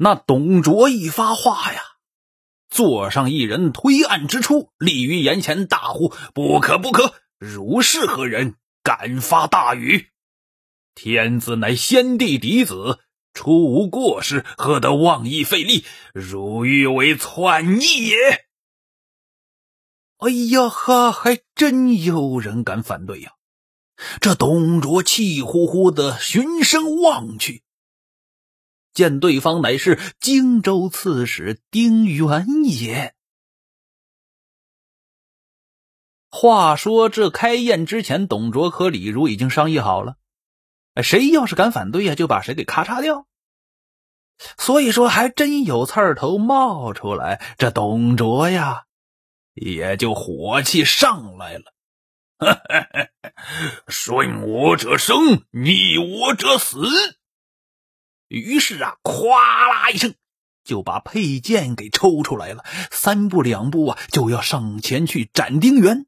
那董卓一发话呀，座上一人推案之出，立于眼前，大呼：“不可不可！汝是何人？敢发大语？天子乃先帝嫡子，出无过失，何得妄议废立？汝欲为篡逆也！”哎呀哈，还真有人敢反对呀！这董卓气呼呼的循声望去，见对方乃是荆州刺史丁原也。话说这开宴之前，董卓和李儒已经商议好了，谁要是敢反对呀，就把谁给咔嚓掉。所以说，还真有刺儿头冒出来，这董卓呀，也就火气上来了。顺我者生，逆我者死。于是啊，咵啦一声，就把佩剑给抽出来了，三步两步啊，就要上前去斩丁原。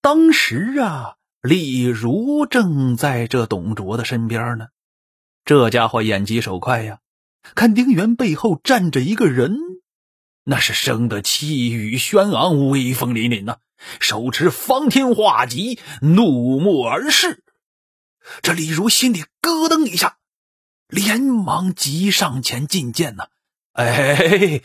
当时啊，李儒正在这董卓的身边呢，这家伙眼疾手快呀，看丁原背后站着一个人。那是生得气宇轩昂、威风凛凛呐，手持方天画戟，怒目而视。这李儒心里咯噔一下，连忙急上前觐见呐。哎，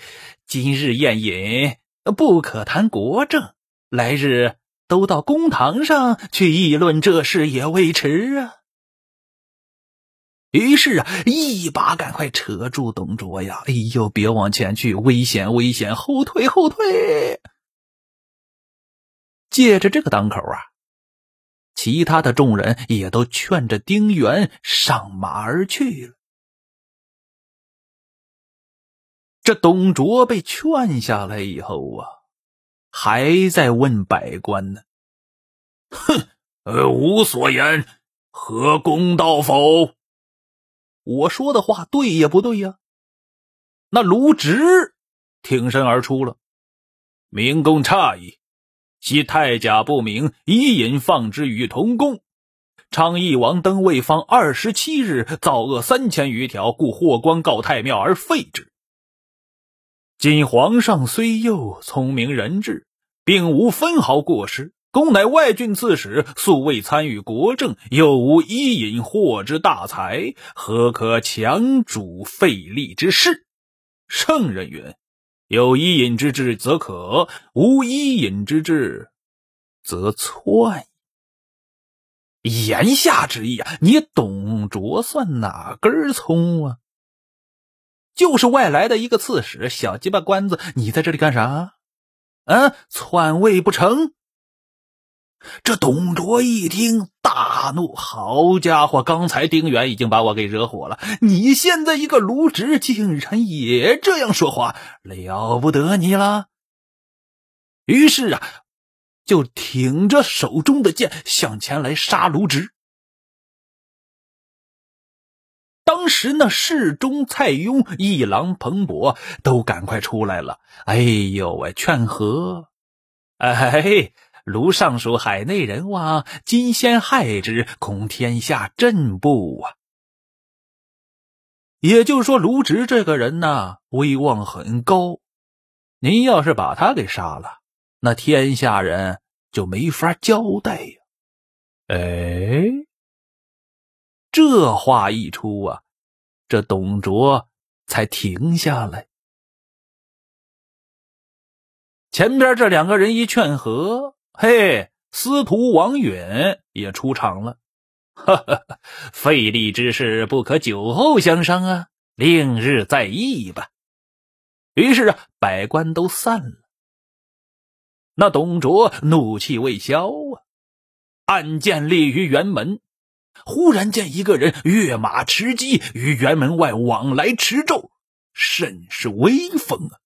今日宴饮不可谈国政，来日都到公堂上去议论这事也未迟啊。于是啊，一把赶快扯住董卓呀！哎呦，别往前去，危险，危险！后退，后退！借着这个当口啊，其他的众人也都劝着丁原上马而去了。这董卓被劝下来以后啊，还在问百官呢：“哼，呃，无所言，何公道否？”我说的话对也不对呀？那卢植挺身而出了，明公诧异，其太甲不明，以引放之于同宫。昌邑王登位方二十七日，造恶三千余条，故霍光告太庙而废之。今皇上虽幼，聪明仁智，并无分毫过失。公乃外郡刺史，素未参与国政，又无伊尹获之大财，何可强主废立之事？圣人云：“有伊尹之志，则可；无伊尹之志，则篡。”言下之意啊，你董卓算哪根葱啊？就是外来的一个刺史，小鸡巴官子，你在这里干啥？嗯，篡位不成？这董卓一听，大怒：“好家伙，刚才丁原已经把我给惹火了，你现在一个卢植，竟然也这样说话，了不得你了！”于是啊，就挺着手中的剑向前来杀卢植。当时呢，侍中蔡邕、一郎彭博都赶快出来了。哎呦喂，劝和，哎嘿嘿。卢尚书海内人望，今先害之，恐天下震怖啊！也就是说，卢植这个人呢，威望很高。您要是把他给杀了，那天下人就没法交代呀。哎，这话一出啊，这董卓才停下来。前边这两个人一劝和。嘿，司徒王允也出场了。哈哈，费力之事不可久后相商啊，另日再议吧。于是啊，百官都散了。那董卓怒气未消啊，暗箭立于辕门，忽然见一个人跃马持戟于辕门外往来驰骤，甚是威风啊！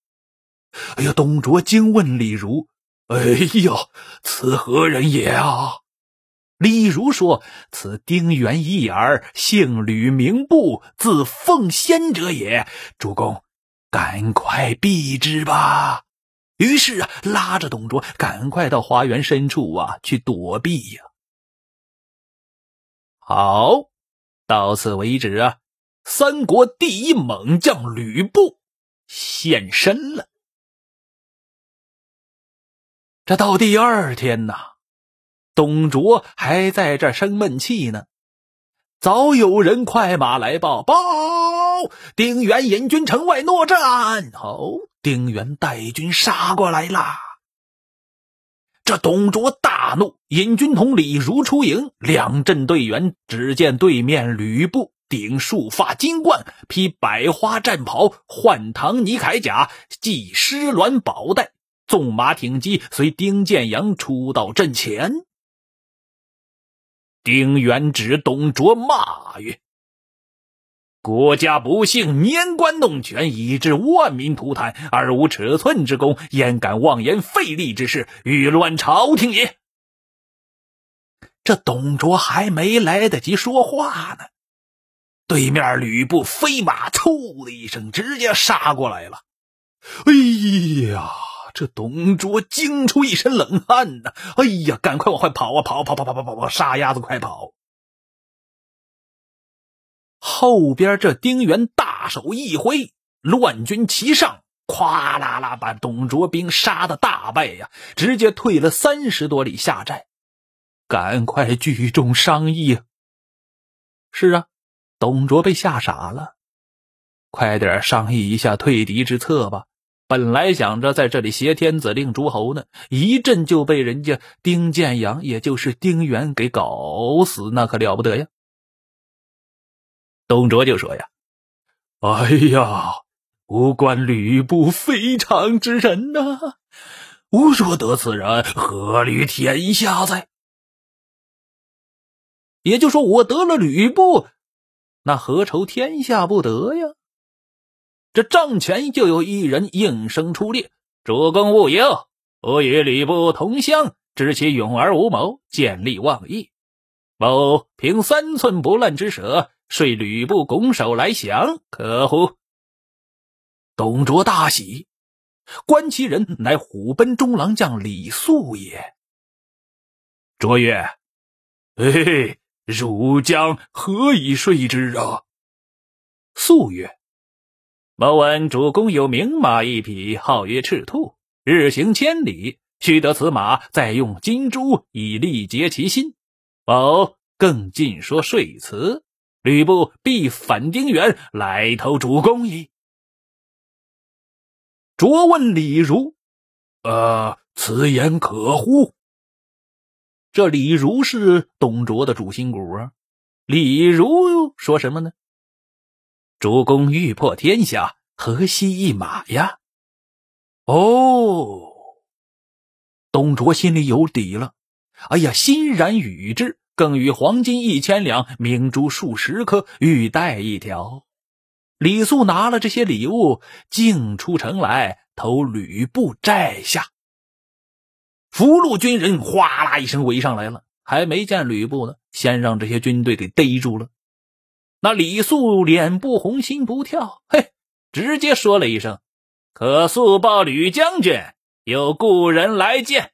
哎呀，董卓惊问李儒。哎呦，此何人也啊？李儒说：“此丁原一眼，姓吕，名布，字奉先者也。主公，赶快避之吧。”于是啊，拉着董卓赶快到花园深处啊去躲避呀。好，到此为止啊。三国第一猛将吕布现身了。这到第二天呐，董卓还在这生闷气呢，早有人快马来报：报，丁原引军城外搦战。哦，丁原带军杀过来啦！这董卓大怒，引军统李儒出营，两阵队员只见对面吕布顶束发金冠，披百花战袍，换唐尼铠甲，系狮鸾宝带。纵马挺骑，随丁建阳出到阵前。丁原指董卓骂曰：“国家不幸，年关弄权，以致万民涂炭，而无尺寸之功，焉敢妄言废立之事，欲乱朝廷也？”这董卓还没来得及说话呢，对面吕布飞马“嗖”的一声，直接杀过来了。哎呀！这董卓惊出一身冷汗呐！哎呀，赶快往外跑啊！跑跑跑跑跑跑跑！杀鸭子快跑！后边这丁原大手一挥，乱军齐上，咵啦啦把董卓兵杀的大败呀！直接退了三十多里下寨。赶快聚众商议。是啊，董卓被吓傻了，快点商议一下退敌之策吧。本来想着在这里挟天子令诸侯呢，一阵就被人家丁建阳，也就是丁原给搞死，那可了不得呀！董卓就说呀：“哎呀，吾观吕布非常之人呐，吾若得此人，何虑天下哉？也就说，我得了吕布，那何愁天下不得呀？”这帐前就有一人应声出列：“主公勿忧，我与吕布同乡，知其勇而无谋，见利忘义。某凭三寸不烂之舌，说吕布拱手来降，可乎？”董卓大喜，观其人乃虎贲中郎将李肃也。卓曰：“嘿嘿，汝将何以说之啊？”肃曰。某闻主公有名马一匹，号曰赤兔，日行千里。须得此马，再用金珠以力竭其心。某更尽说说辞，吕布必反丁原，来投主公矣。卓问李儒：“呃，此言可乎？”这李儒是董卓的主心骨啊。李儒说什么呢？主公欲破天下，何惜一马呀？哦，董卓心里有底了。哎呀，欣然与之，更与黄金一千两、明珠数十颗、玉带一条。李肃拿了这些礼物，径出城来投吕布寨下。俘虏军人哗啦一声围上来了，还没见吕布呢，先让这些军队给逮住了。那李肃脸不红心不跳，嘿，直接说了一声：“可速报吕将军，有故人来见。”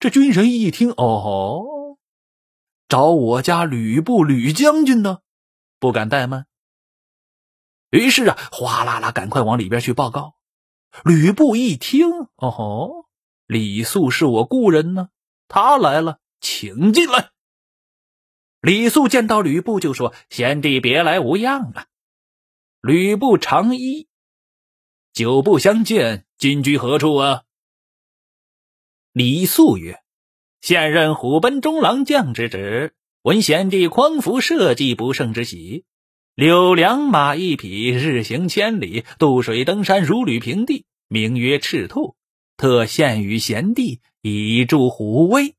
这军人一听，哦吼，找我家吕布吕将军呢，不敢怠慢。于是啊，哗啦啦，赶快往里边去报告。吕布一听，哦吼，李肃是我故人呢，他来了，请进来。李肃见到吕布，就说：“贤弟别来无恙啊！”吕布长揖：“久不相见，今居何处啊？”李肃曰：“现任虎贲中郎将之职，闻贤弟匡扶社稷不胜之喜，柳良马一匹，日行千里，渡水登山，如履平地，名曰赤兔，特献与贤弟，以助虎威。”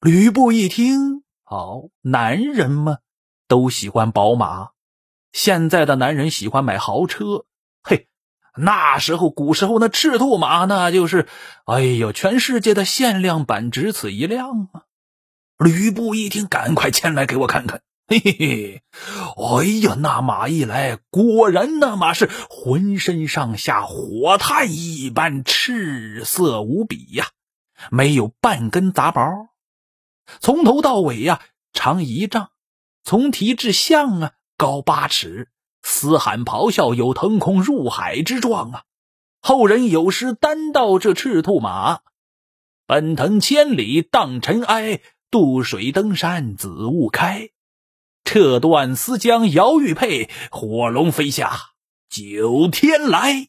吕布一听。好，男人嘛，都喜欢宝马。现在的男人喜欢买豪车。嘿，那时候古时候那赤兔马，那就是，哎呦，全世界的限量版，只此一辆啊！吕布一听，赶快牵来给我看看。嘿 嘿嘿，哎呀，那马一来，果然那马是浑身上下火炭一般，赤色无比呀，没有半根杂毛。从头到尾呀，长一丈，从蹄至项啊，高八尺，嘶喊咆哮，有腾空入海之状啊！后人有诗单道这赤兔马：奔腾千里荡尘埃，渡水登山紫雾开。撤断丝缰摇玉佩，火龙飞下九天来。